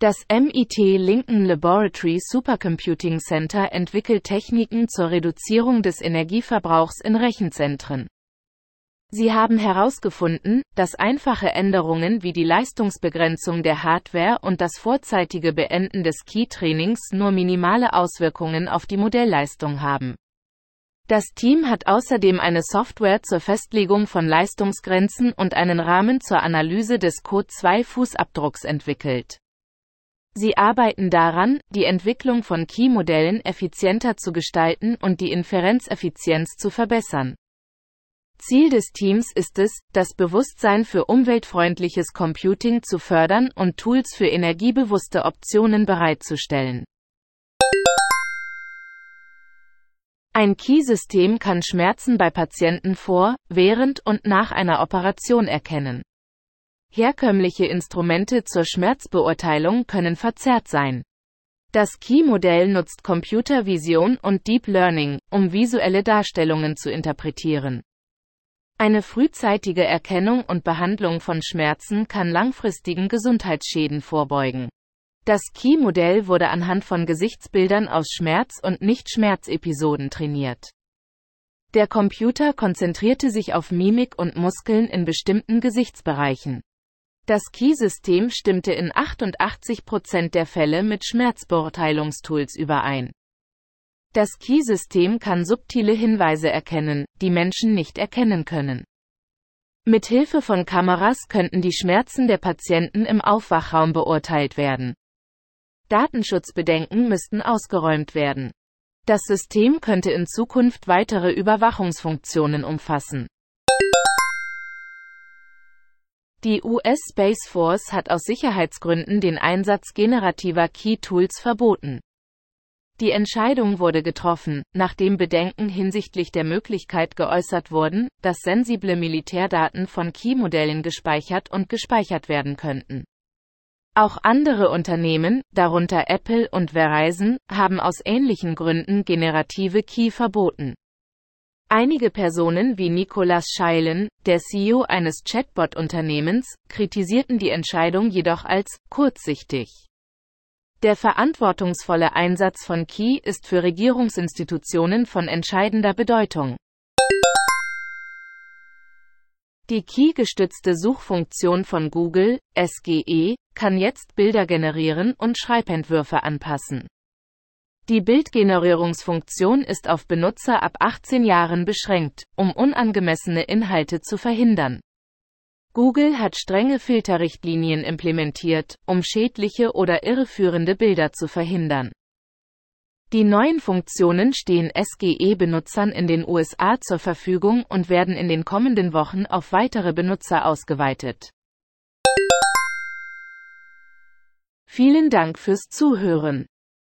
Das MIT Lincoln Laboratory Supercomputing Center entwickelt Techniken zur Reduzierung des Energieverbrauchs in Rechenzentren. Sie haben herausgefunden, dass einfache Änderungen wie die Leistungsbegrenzung der Hardware und das vorzeitige Beenden des Key-Trainings nur minimale Auswirkungen auf die Modellleistung haben. Das Team hat außerdem eine Software zur Festlegung von Leistungsgrenzen und einen Rahmen zur Analyse des Code-2-Fußabdrucks entwickelt. Sie arbeiten daran, die Entwicklung von Key-Modellen effizienter zu gestalten und die Inferenzeffizienz zu verbessern. Ziel des Teams ist es, das Bewusstsein für umweltfreundliches Computing zu fördern und Tools für energiebewusste Optionen bereitzustellen. Ein Key-System kann Schmerzen bei Patienten vor, während und nach einer Operation erkennen. Herkömmliche Instrumente zur Schmerzbeurteilung können verzerrt sein. Das Key-Modell nutzt Computervision und Deep Learning, um visuelle Darstellungen zu interpretieren. Eine frühzeitige Erkennung und Behandlung von Schmerzen kann langfristigen Gesundheitsschäden vorbeugen. Das Key-Modell wurde anhand von Gesichtsbildern aus Schmerz- und Nicht-Schmerzepisoden trainiert. Der Computer konzentrierte sich auf Mimik und Muskeln in bestimmten Gesichtsbereichen. Das Key-System stimmte in 88% der Fälle mit Schmerzbeurteilungstools überein. Das Key-System kann subtile Hinweise erkennen, die Menschen nicht erkennen können. Mit Hilfe von Kameras könnten die Schmerzen der Patienten im Aufwachraum beurteilt werden. Datenschutzbedenken müssten ausgeräumt werden. Das System könnte in Zukunft weitere Überwachungsfunktionen umfassen. Die US Space Force hat aus Sicherheitsgründen den Einsatz generativer Key-Tools verboten. Die Entscheidung wurde getroffen, nachdem Bedenken hinsichtlich der Möglichkeit geäußert wurden, dass sensible Militärdaten von Key-Modellen gespeichert und gespeichert werden könnten. Auch andere Unternehmen, darunter Apple und Verizon, haben aus ähnlichen Gründen generative Key verboten. Einige Personen wie Nicolas Scheilen, der CEO eines Chatbot-Unternehmens, kritisierten die Entscheidung jedoch als kurzsichtig. Der verantwortungsvolle Einsatz von Key ist für Regierungsinstitutionen von entscheidender Bedeutung. Die Key-gestützte Suchfunktion von Google, SGE, kann jetzt Bilder generieren und Schreibentwürfe anpassen. Die Bildgenerierungsfunktion ist auf Benutzer ab 18 Jahren beschränkt, um unangemessene Inhalte zu verhindern. Google hat strenge Filterrichtlinien implementiert, um schädliche oder irreführende Bilder zu verhindern. Die neuen Funktionen stehen SGE-Benutzern in den USA zur Verfügung und werden in den kommenden Wochen auf weitere Benutzer ausgeweitet. Vielen Dank fürs Zuhören.